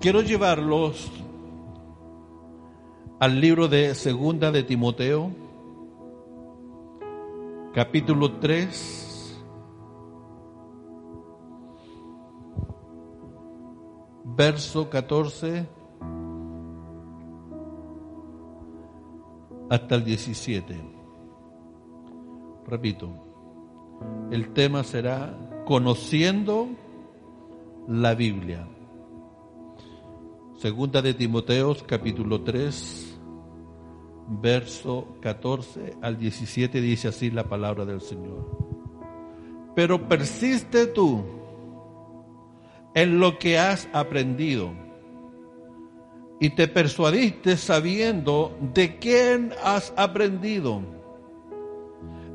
quiero llevarlos al libro de Segunda de Timoteo, capítulo 3, verso 14 hasta el 17. Repito, el tema será conociendo la Biblia. Segunda de Timoteos capítulo 3, verso 14 al 17 dice así la palabra del Señor. Pero persiste tú en lo que has aprendido y te persuadiste sabiendo de quién has aprendido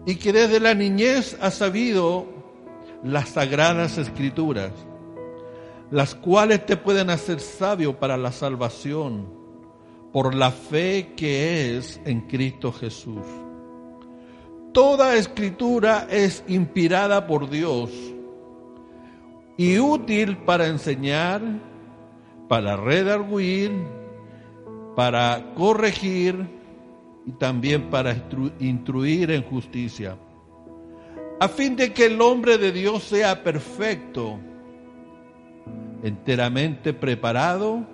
y que desde la niñez has sabido las sagradas escrituras las cuales te pueden hacer sabio para la salvación por la fe que es en Cristo Jesús. Toda escritura es inspirada por Dios y útil para enseñar, para redarguir, para corregir y también para instruir en justicia, a fin de que el hombre de Dios sea perfecto enteramente preparado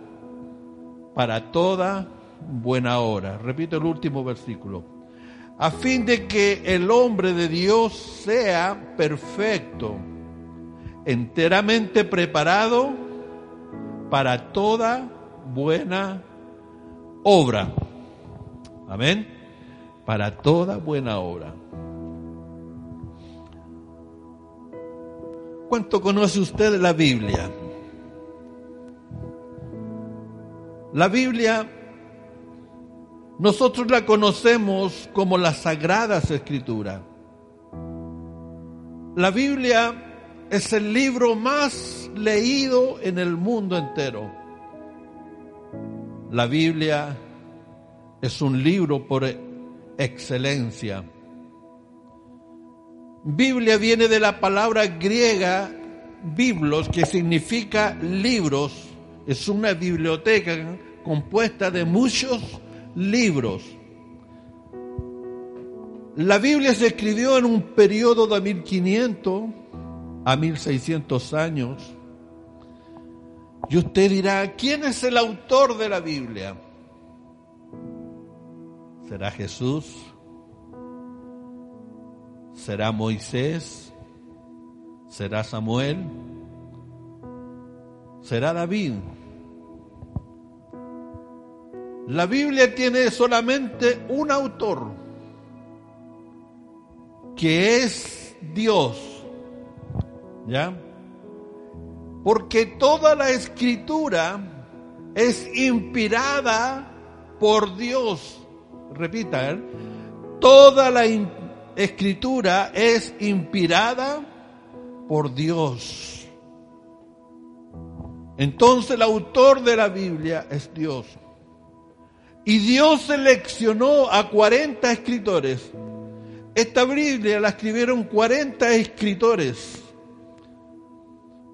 para toda buena hora. Repito el último versículo. A fin de que el hombre de Dios sea perfecto, enteramente preparado para toda buena obra. Amén. Para toda buena obra. ¿Cuánto conoce usted la Biblia? La Biblia nosotros la conocemos como las Sagradas Escrituras. La Biblia es el libro más leído en el mundo entero. La Biblia es un libro por excelencia. Biblia viene de la palabra griega biblos, que significa libros. Es una biblioteca compuesta de muchos libros. La Biblia se escribió en un periodo de 1500 a 1600 años. Y usted dirá, ¿quién es el autor de la Biblia? ¿Será Jesús? ¿Será Moisés? ¿Será Samuel? ¿Será David? La Biblia tiene solamente un autor, que es Dios. ¿Ya? Porque toda la escritura es inspirada por Dios. Repita, ¿eh? toda la escritura es inspirada por Dios. Entonces el autor de la Biblia es Dios. Y Dios seleccionó a 40 escritores. Esta Biblia la escribieron 40 escritores.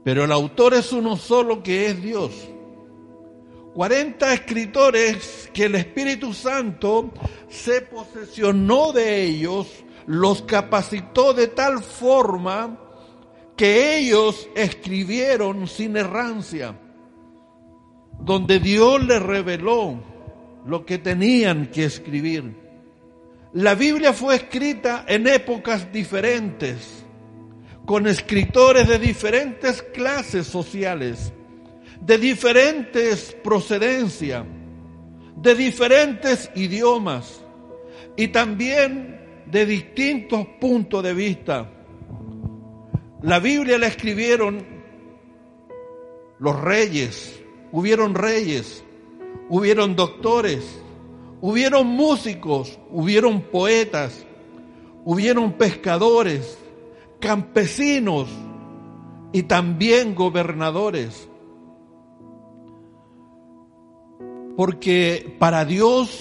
Pero el autor es uno solo que es Dios. 40 escritores que el Espíritu Santo se posesionó de ellos, los capacitó de tal forma que ellos escribieron sin errancia, donde Dios les reveló lo que tenían que escribir. La Biblia fue escrita en épocas diferentes, con escritores de diferentes clases sociales, de diferentes procedencia, de diferentes idiomas y también de distintos puntos de vista. La Biblia la escribieron los reyes, hubieron reyes, hubieron doctores, hubieron músicos, hubieron poetas, hubieron pescadores, campesinos y también gobernadores. Porque para Dios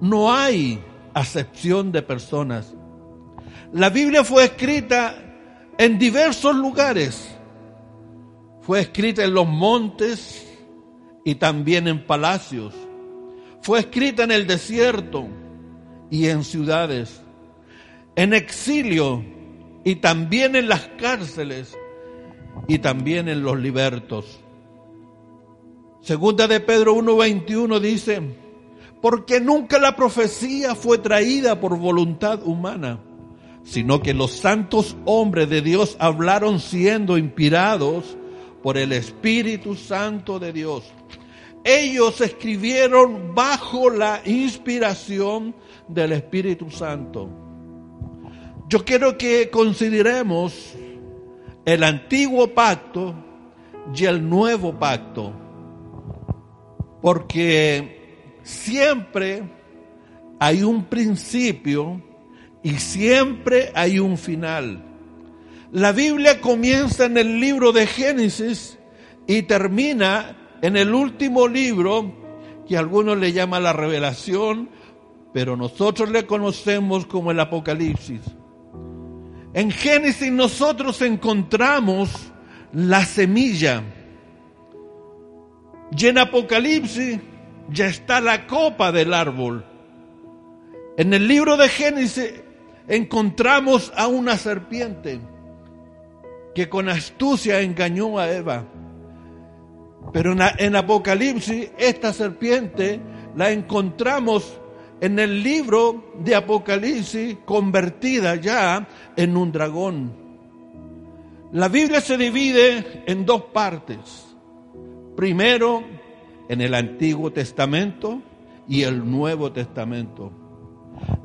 no hay acepción de personas. La Biblia fue escrita en diversos lugares. Fue escrita en los montes, y también en palacios. Fue escrita en el desierto y en ciudades, en exilio y también en las cárceles y también en los libertos. Segunda de Pedro 1:21 dice, porque nunca la profecía fue traída por voluntad humana, sino que los santos hombres de Dios hablaron siendo inspirados por el Espíritu Santo de Dios. Ellos escribieron bajo la inspiración del Espíritu Santo. Yo quiero que consideremos el antiguo pacto y el nuevo pacto, porque siempre hay un principio y siempre hay un final. La Biblia comienza en el libro de Génesis y termina en el último libro que algunos le llaman la revelación, pero nosotros le conocemos como el Apocalipsis. En Génesis nosotros encontramos la semilla. Y en Apocalipsis ya está la copa del árbol. En el libro de Génesis encontramos a una serpiente que con astucia engañó a Eva. Pero en, Apocalipsis esta serpiente la encontramos en el libro de Apocalipsis convertida ya en un dragón. La Biblia se divide en dos partes. Primero, en el Antiguo Testamento y el Nuevo Testamento.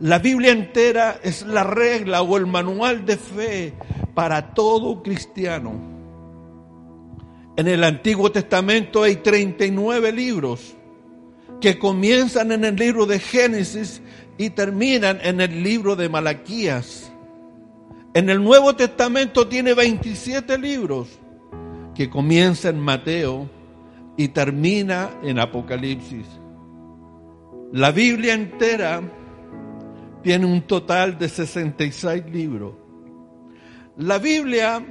La Biblia entera es la regla o el manual de fe para todo cristiano. En el Antiguo Testamento hay 39 libros que comienzan en el libro de Génesis y terminan en el libro de Malaquías. En el Nuevo Testamento tiene 27 libros que comienzan en Mateo y termina en Apocalipsis. La Biblia entera tiene un total de 66 libros. La Biblia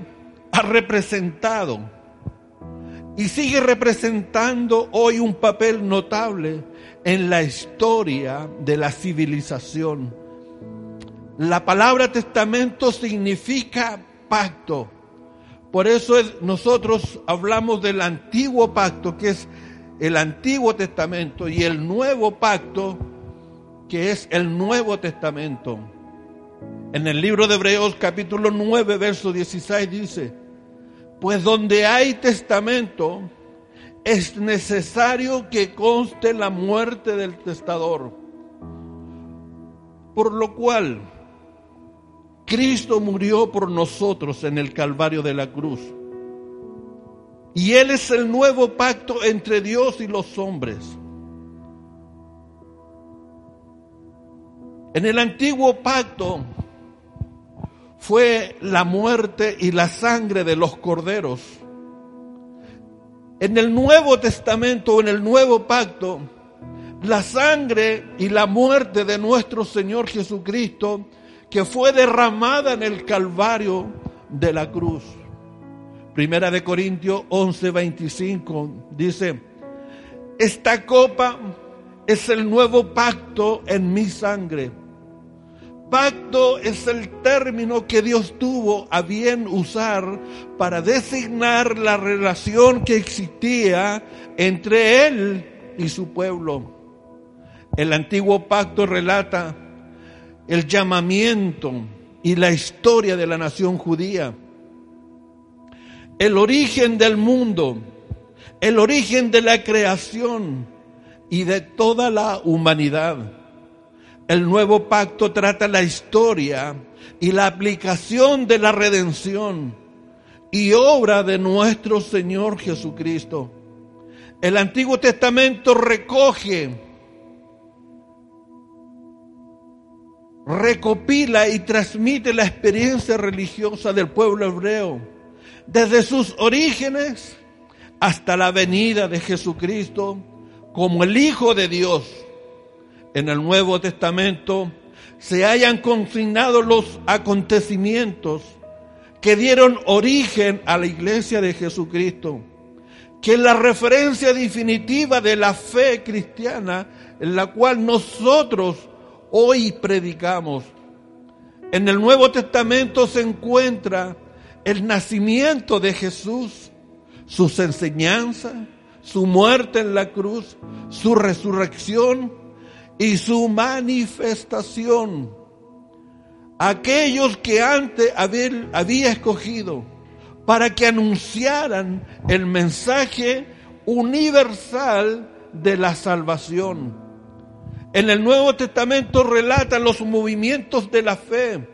ha representado y sigue representando hoy un papel notable en la historia de la civilización. La palabra testamento significa pacto. Por eso nosotros hablamos del antiguo pacto, que es el antiguo testamento, y el nuevo pacto, que es el nuevo testamento. En el libro de Hebreos capítulo 9, verso 16 dice, pues donde hay testamento, es necesario que conste la muerte del testador. Por lo cual, Cristo murió por nosotros en el Calvario de la cruz. Y Él es el nuevo pacto entre Dios y los hombres. En el antiguo pacto, fue la muerte y la sangre de los corderos. En el Nuevo Testamento, en el Nuevo Pacto, la sangre y la muerte de nuestro Señor Jesucristo, que fue derramada en el Calvario de la cruz. Primera de Corintios 11, 25 dice, esta copa es el nuevo pacto en mi sangre Pacto es el término que Dios tuvo a bien usar para designar la relación que existía entre Él y su pueblo. El antiguo pacto relata el llamamiento y la historia de la nación judía, el origen del mundo, el origen de la creación y de toda la humanidad el nuevo pacto trata la historia y la aplicación de la redención y obra de nuestro Señor Jesucristo. El Antiguo Testamento recoge, recopila y transmite la experiencia religiosa del pueblo hebreo, desde sus orígenes hasta la venida de Jesucristo como el Hijo de Dios en el Nuevo Testamento se hayan consignado los acontecimientos que dieron origen a la iglesia de Jesucristo, que es la referencia definitiva de la fe cristiana en la cual nosotros hoy predicamos. En el Nuevo Testamento se encuentra el nacimiento de Jesús, sus enseñanzas, su muerte en la cruz, su resurrección y su manifestación. Aquellos que antes había escogido para que anunciaran el mensaje universal de la salvación. En el Nuevo Testamento relatan los movimientos de la fe,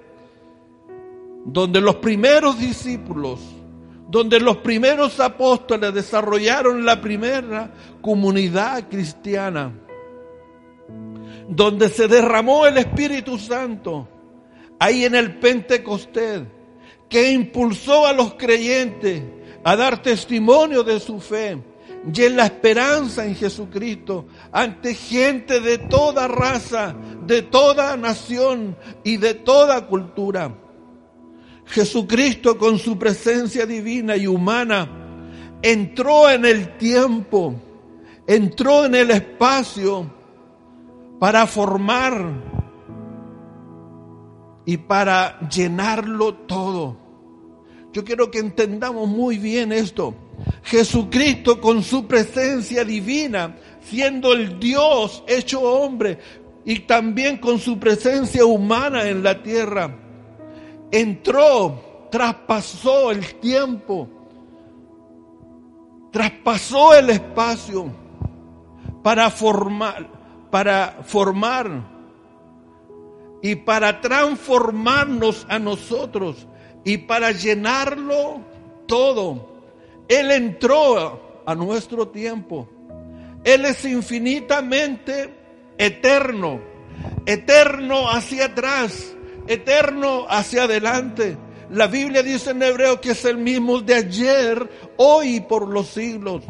donde los primeros discípulos, donde los primeros apóstoles desarrollaron la primera comunidad cristiana, donde se derramó el Espíritu Santo, ahí en el Pentecostés, que impulsó a los creyentes a dar testimonio de su fe y en la esperanza en Jesucristo ante gente de toda raza, de toda nación y de toda cultura. Jesucristo con su presencia divina y humana entró en el tiempo, entró en el espacio para formar y para llenarlo todo. Yo quiero que entendamos muy bien esto. Jesucristo con su presencia divina, siendo el Dios hecho hombre y también con su presencia humana en la tierra, entró, traspasó el tiempo, traspasó el espacio para formar, para formar y para transformarnos a nosotros y para llenarlo todo. Él entró a nuestro tiempo. Él es infinitamente eterno, eterno hacia atrás, eterno hacia adelante. La Biblia dice en hebreo que es el mismo de ayer, hoy y por los siglos.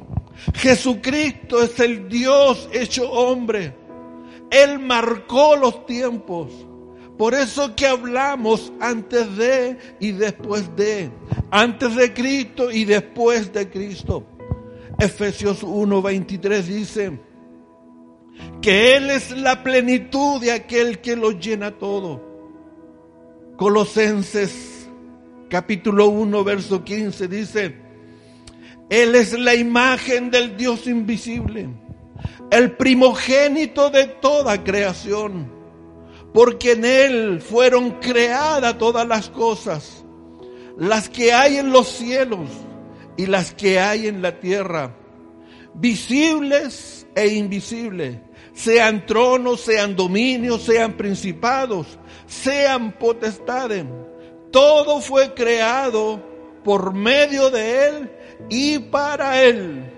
Jesucristo es el Dios hecho hombre. Él marcó los tiempos. Por eso que hablamos antes de y después de. Antes de Cristo y después de Cristo. Efesios 1:23 dice que Él es la plenitud de aquel que lo llena todo. Colosenses capítulo 1 verso 15 dice, Él es la imagen del Dios invisible, el primogénito de toda creación porque en Él fueron creadas todas las cosas, las que hay en los cielos y las que hay en la tierra, visibles e invisibles, sean tronos, sean dominios, sean principados, sean potestades. Todo fue creado por medio de Él y para Él.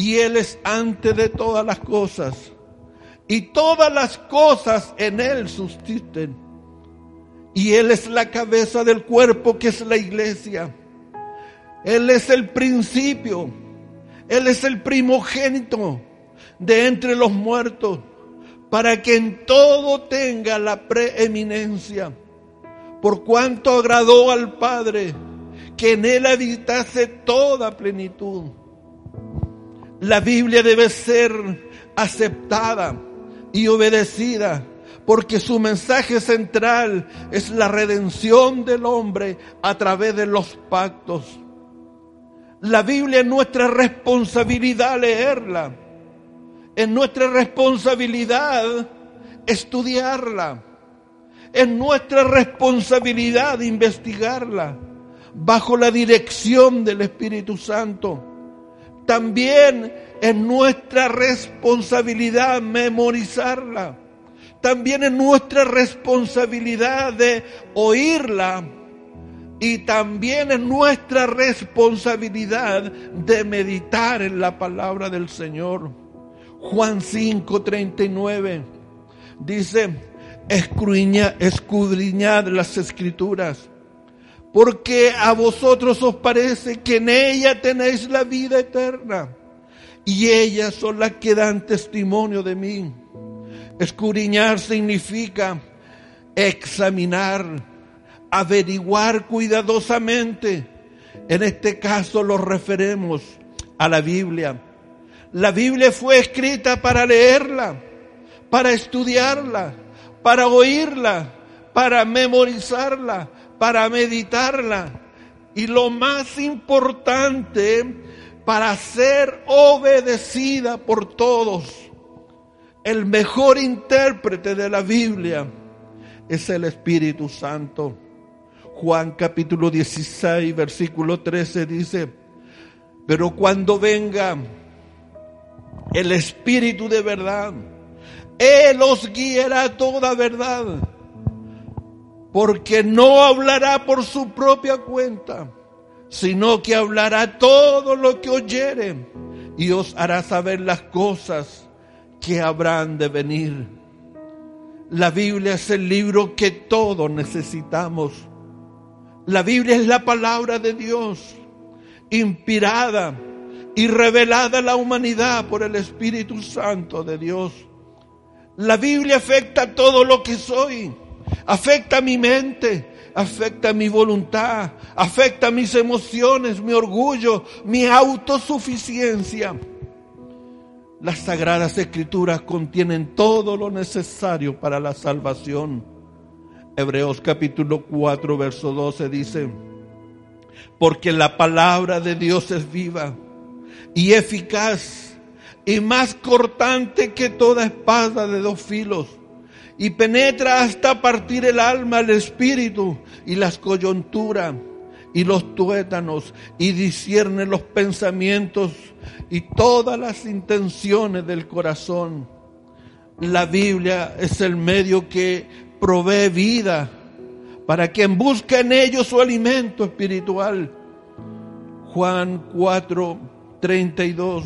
Y Él es antes de todas las cosas y todas las cosas en Él subsisten. Y Él es la cabeza del cuerpo que es la iglesia. Él es el principio. Él es el primogénito de entre los muertos para que en todo tenga la preeminencia. Por cuanto agradó al Padre que en Él habitase toda plenitud. La Biblia debe ser aceptada y obedecida, porque su mensaje central es la redención del hombre a través de los pactos. La Biblia es nuestra responsabilidad leerla, es nuestra responsabilidad estudiarla, es nuestra responsabilidad investigarla bajo la dirección del Espíritu Santo. También es nuestra responsabilidad memorizarla. También es nuestra responsabilidad de oírla. Y también es nuestra responsabilidad de meditar en la palabra del Señor. Juan 5:39 dice, escudriñad las escrituras, porque a vosotros os parece que en ella tenéis la vida eterna y ellas son las que dan testimonio de mí. Escudriñar significa examinar, averiguar cuidadosamente. En este caso lo referemos a la Biblia. La Biblia fue escrita para leerla, para estudiarla, para oírla, para memorizarla, para meditarla. Y lo más importante, para ser obedecida por todos. El mejor intérprete de la Biblia es el Espíritu Santo. Juan capítulo 16, versículo 13 dice, pero cuando venga el Espíritu de verdad, Él os guiará toda verdad, porque no hablará por su propia cuenta, sino que hablará todo lo que oyere y os hará saber las cosas que habrán de venir. La Biblia es el libro que todos necesitamos. La Biblia es la palabra de Dios, inspirada y revelada a la humanidad por el Espíritu Santo de Dios. La Biblia afecta todo lo que soy, afecta mi mente, afecta mi voluntad, afecta mis emociones, mi orgullo, mi autosuficiencia. Las sagradas escrituras contienen todo lo necesario para la salvación. Hebreos capítulo 4, verso 12 dice, porque la palabra de Dios es viva y eficaz y más cortante que toda espada de dos filos y penetra hasta partir el alma, el espíritu y las coyunturas y los tuétanos y discierne los pensamientos y todas las intenciones del corazón. La Biblia es el medio que provee vida para quien busca en ello su alimento espiritual. Juan 4, 32.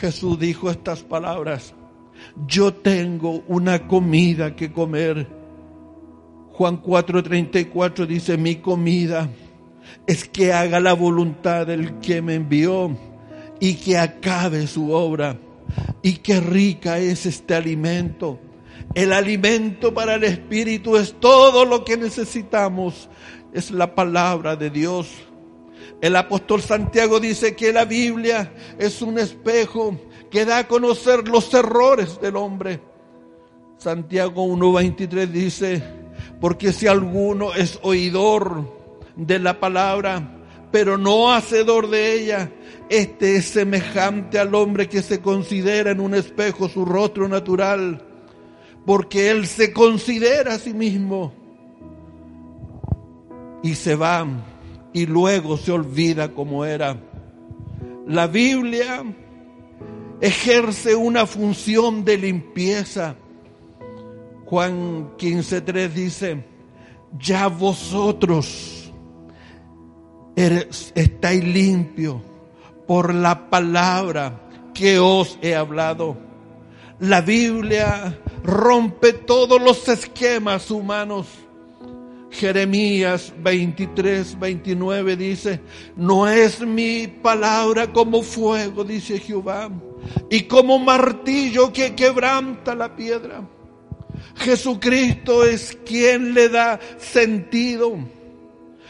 Jesús dijo estas palabras. Yo tengo una comida que comer. Juan 4, 34 dice, mi comida es que haga la voluntad del que me envió y que acabe su obra. Y qué rica es este alimento. El alimento para el espíritu es todo lo que necesitamos. Es la palabra de Dios. El apóstol Santiago dice que la Biblia es un espejo que da a conocer los errores del hombre. Santiago 1.23 dice, porque si alguno es oidor de la palabra, pero no hacedor de ella, este es semejante al hombre que se considera en un espejo su rostro natural, porque él se considera a sí mismo y se va y luego se olvida como era. La Biblia ejerce una función de limpieza. Juan 15.3 dice, ya vosotros estáis limpios por la palabra que os he hablado. La Biblia rompe todos los esquemas humanos. Jeremías 23, 29 dice, no es mi palabra como fuego, dice Jehová, y como martillo que quebranta la piedra. Jesucristo es quien le da sentido,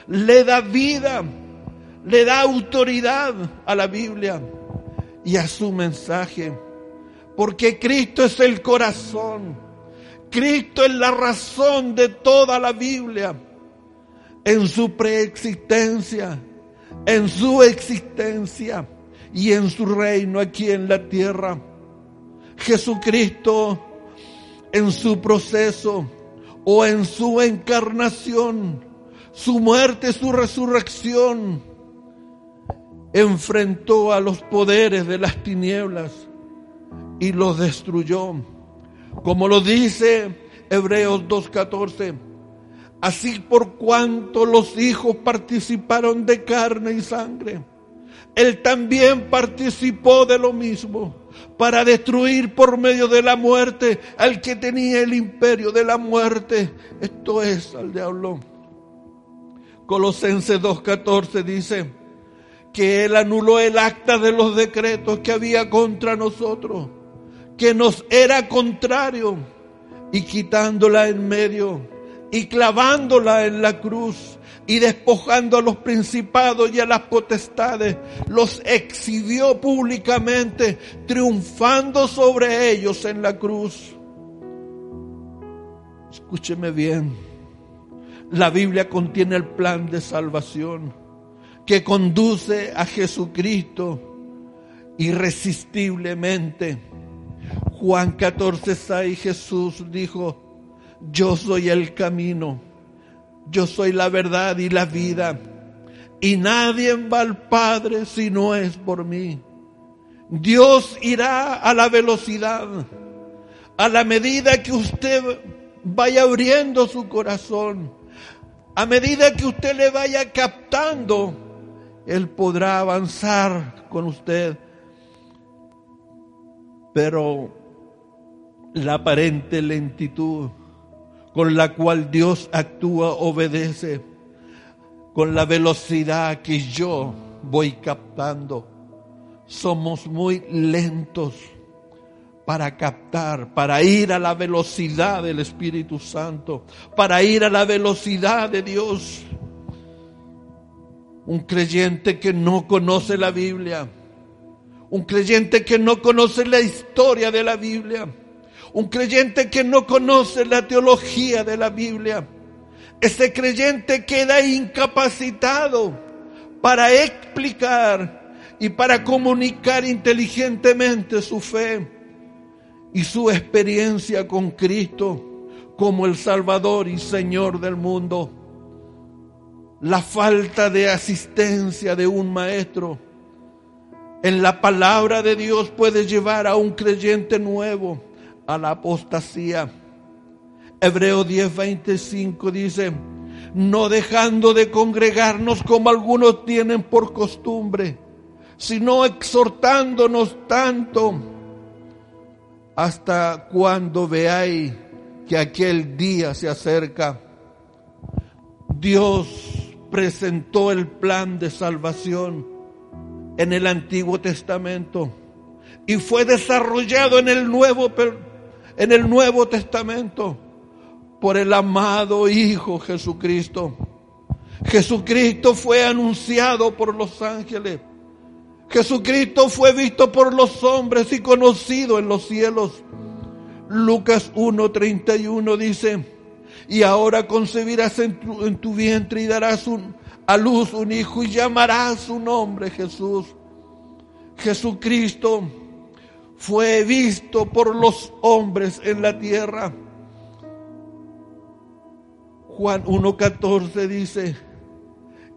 le da vida le da autoridad a la Biblia y a su mensaje. Porque Cristo es el corazón. Cristo es la razón de toda la Biblia. En su preexistencia, en su existencia y en su reino aquí en la tierra. Jesucristo en su proceso o en su encarnación, su muerte, su resurrección enfrentó a los poderes de las tinieblas y los destruyó. Como lo dice Hebreos 2.14, así por cuanto los hijos participaron de carne y sangre, él también participó de lo mismo para destruir por medio de la muerte al que tenía el imperio de la muerte, esto es al diablo. Colosenses 2.14 dice, que Él anuló el acta de los decretos que había contra nosotros, que nos era contrario, y quitándola en medio, y clavándola en la cruz y despojando a los principados y a las potestades, los exhibió públicamente, triunfando sobre ellos en la cruz. Escúcheme bien, la Biblia contiene el plan de salvación que conduce a Jesucristo irresistiblemente. Juan 14, 6, Jesús dijo, yo soy el camino, yo soy la verdad y la vida, y nadie va al Padre si no es por mí. Dios irá a la velocidad, a la medida que usted vaya abriendo su corazón, a medida que usted le vaya captando, Él podrá avanzar con usted. Pero la aparente lentitud con la cual Dios actúa obedece, con la velocidad que yo voy captando. Somos muy lentos para captar, para ir a la velocidad del Espíritu Santo, para ir a la velocidad de Dios. Un creyente que no conoce la Biblia, un creyente que no conoce la historia de la Biblia, un creyente que no conoce la teología de la Biblia, ese creyente queda incapacitado para explicar y para comunicar inteligentemente su fe y su experiencia con Cristo como el Salvador y Señor del mundo. La falta de asistencia de un maestro en la palabra de Dios puede llevar a un creyente nuevo la apostasía. Hebreo 10:25 dice, no dejando de congregarnos como algunos tienen por costumbre, sino exhortándonos tanto hasta cuando veáis que aquel día se acerca. Dios presentó el plan de salvación en el Antiguo Testamento y fue desarrollado en el Nuevo en el Nuevo Testamento por el amado Hijo Jesucristo. Jesucristo fue anunciado por los ángeles. Jesucristo fue visto por los hombres y conocido en los cielos. Lucas 1:31 dice, y ahora concebirás en tu, en tu vientre y darás a luz un hijo y llamarás su nombre Jesús. Jesucristo fue visto por los hombres en la tierra. Juan 1.14 dice,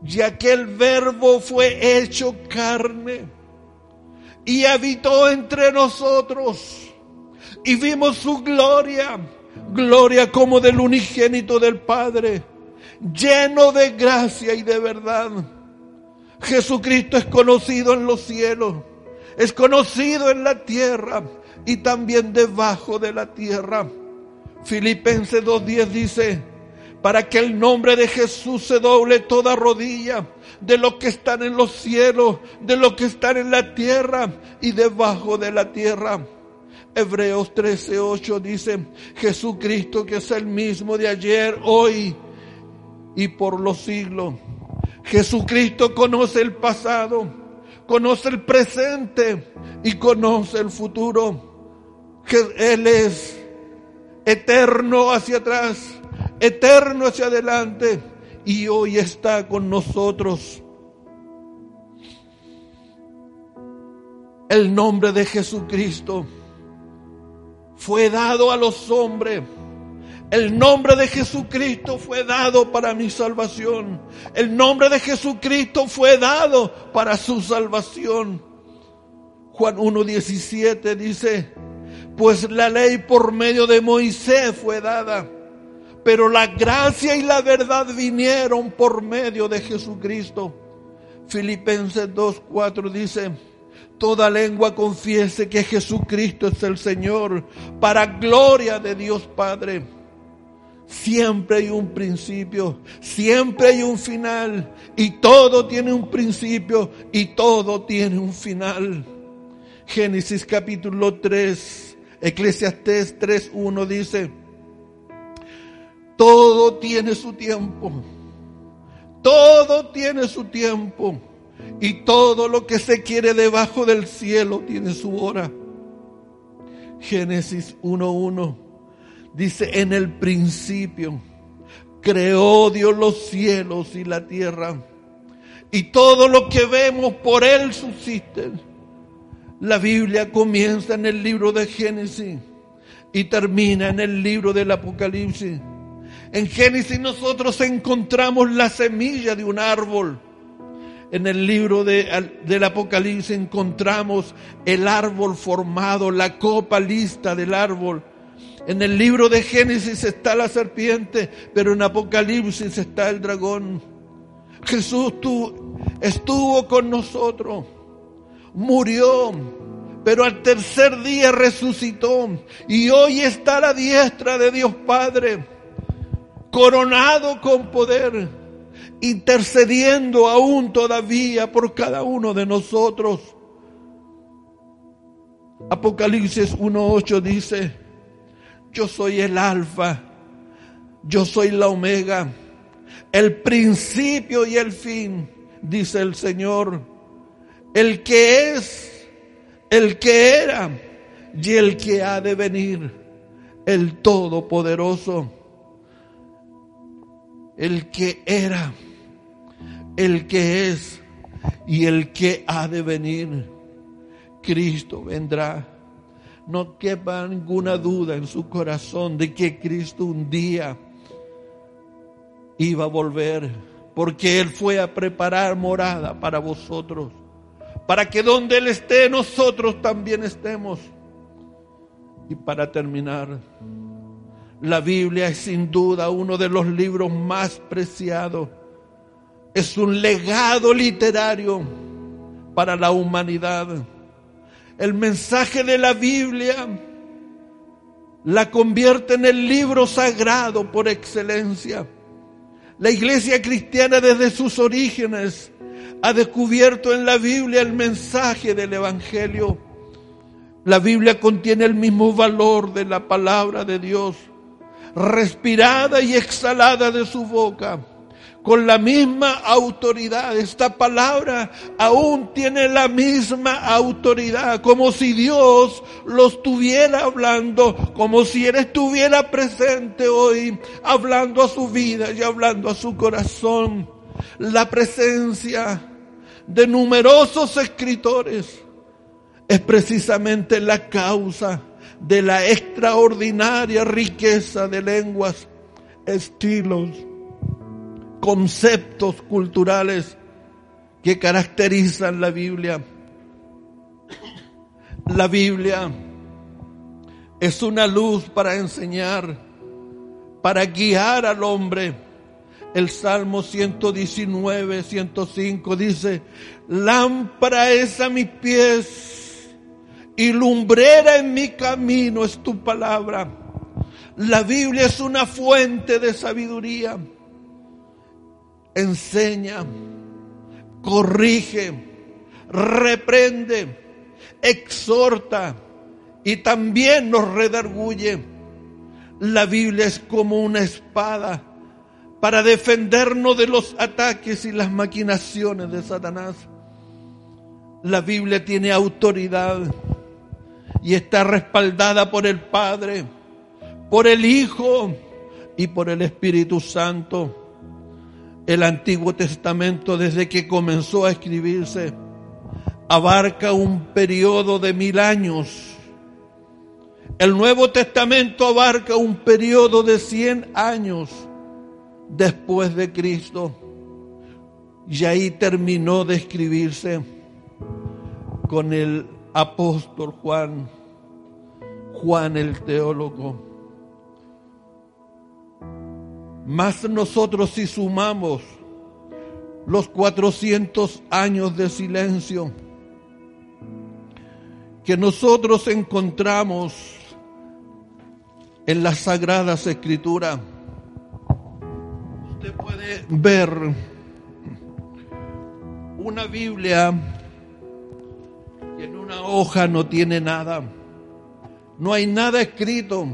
ya que el verbo fue hecho carne y habitó entre nosotros y vimos su gloria, gloria como del unigénito del Padre, lleno de gracia y de verdad. Jesucristo es conocido en los cielos es conocido en la tierra y también debajo de la tierra. Filipenses 2.10 dice, para que el nombre de Jesús se doble toda rodilla de los que están en los cielos, de los que están en la tierra y debajo de la tierra. Hebreos 13:8 dice, Jesucristo que es el mismo de ayer, hoy y por los siglos. Jesucristo conoce el pasado conoce el presente y conoce el futuro. Que Él es eterno hacia atrás, eterno hacia adelante y hoy está con nosotros. El nombre de Jesucristo fue dado a los hombres el nombre de Jesucristo fue dado para mi salvación. El nombre de Jesucristo fue dado para su salvación. Juan 1.17 dice, pues la ley por medio de Moisés fue dada, pero la gracia y la verdad vinieron por medio de Jesucristo. Filipenses 2.4 dice, toda lengua confiese que Jesucristo es el Señor, para gloria de Dios Padre. Siempre hay un principio, siempre hay un final. Y todo tiene un principio y todo tiene un final. Génesis capítulo 3, Eclesiastés 3.1 dice, Todo tiene su tiempo. Todo tiene su tiempo. Y todo lo que se quiere debajo del cielo tiene su hora. Génesis 1.1 dice, en el principio creó Dios los cielos y la tierra. Y todo lo que vemos por Él subsiste. La Biblia comienza en el libro de Génesis y termina en el libro del Apocalipsis. En Génesis nosotros encontramos la semilla de un árbol. En el libro del Apocalipsis encontramos el árbol formado, la copa lista del árbol. En el libro de Génesis está la serpiente, pero en Apocalipsis está el dragón. Jesús estuvo con nosotros, murió, pero al tercer día resucitó y hoy está la diestra de Dios Padre, coronado con poder, intercediendo aún todavía por cada uno de nosotros. Apocalipsis 1.8 dice, yo soy el alfa, yo soy la omega, el principio y el fin, dice el Señor, el que es, el que era y el que ha de venir, el Todopoderoso, el que era, el que es y el que ha de venir. Cristo vendrá no quepa ninguna duda en su corazón de que Cristo un día iba a volver, porque Él fue a preparar morada para vosotros, para que donde Él esté nosotros también estemos. Y para terminar, la Biblia es sin duda uno de los libros más preciados. Es un legado literario para la humanidad el mensaje de la Biblia la convierte en el libro sagrado por excelencia. La iglesia cristiana desde sus orígenes ha descubierto en la Biblia el mensaje del Evangelio. La Biblia contiene el mismo valor de la palabra de Dios, respirada y exhalada de su boca con la misma autoridad. Esta palabra aún tiene la misma autoridad, como si Dios lo estuviera hablando, como si Él estuviera presente hoy, hablando a su vida y hablando a su corazón. La presencia de numerosos escritores es precisamente la causa de la extraordinaria riqueza de lenguas, estilos, conceptos culturales que caracterizan la Biblia. La Biblia es una luz para enseñar, para guiar al hombre. El Salmo 119, 105 dice, lámpara es a mis pies y lumbrera en mi camino es tu palabra. La Biblia es una fuente de sabiduría enseña, corrige, reprende, exhorta y también nos redarguye. La Biblia es como una espada para defendernos de los ataques y las maquinaciones de Satanás. La Biblia tiene autoridad y está respaldada por el Padre, por el Hijo y por el Espíritu Santo el Antiguo Testamento desde que comenzó a escribirse abarca un periodo de mil años. El Nuevo Testamento abarca un periodo de cien años después de Cristo. Y ahí terminó de escribirse con el apóstol Juan, Juan el teólogo. Más nosotros si sumamos los 400 años de silencio que nosotros encontramos en las sagradas escrituras, usted puede ver una Biblia que en una hoja no tiene nada, no hay nada escrito,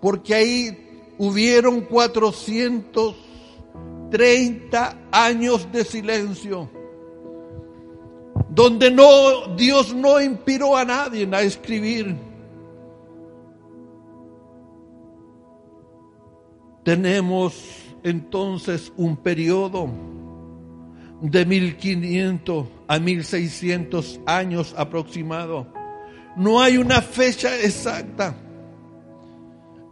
porque ahí hubieron 430 años de silencio, donde no, Dios no inspiró a nadie a escribir. Tenemos entonces un periodo de 1500 a 1600 años aproximado. No hay una fecha exacta.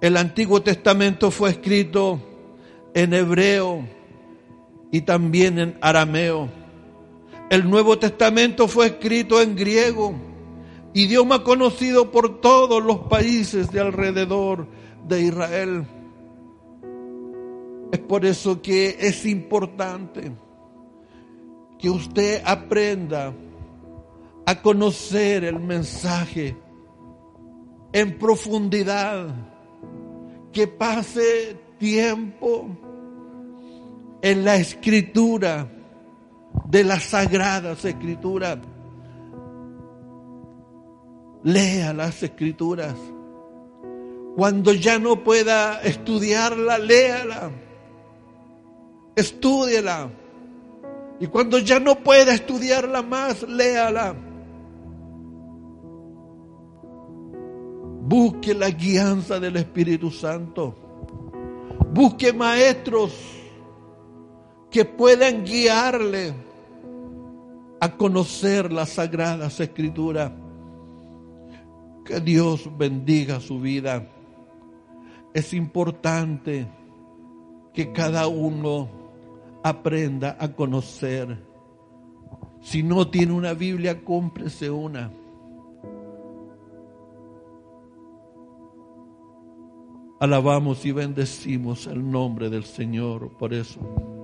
El Antiguo Testamento fue escrito en hebreo y también en arameo. El Nuevo Testamento fue escrito en griego, idioma conocido por todos los países de alrededor de Israel. Es por eso que es importante que usted aprenda a conocer el mensaje en profundidad, que pase tiempo en la escritura de las sagradas escrituras. Lea las escrituras. Cuando ya no pueda estudiarla, léala. Estúdiela. Y cuando ya no pueda estudiarla más, léala. Busque la guianza del Espíritu Santo. Busque maestros que puedan guiarle a conocer las sagradas escrituras. Que Dios bendiga su vida. Es importante que cada uno aprenda a conocer. Si no tiene una Biblia, cómprese una. Alabamos y bendecimos el nombre del Señor por eso.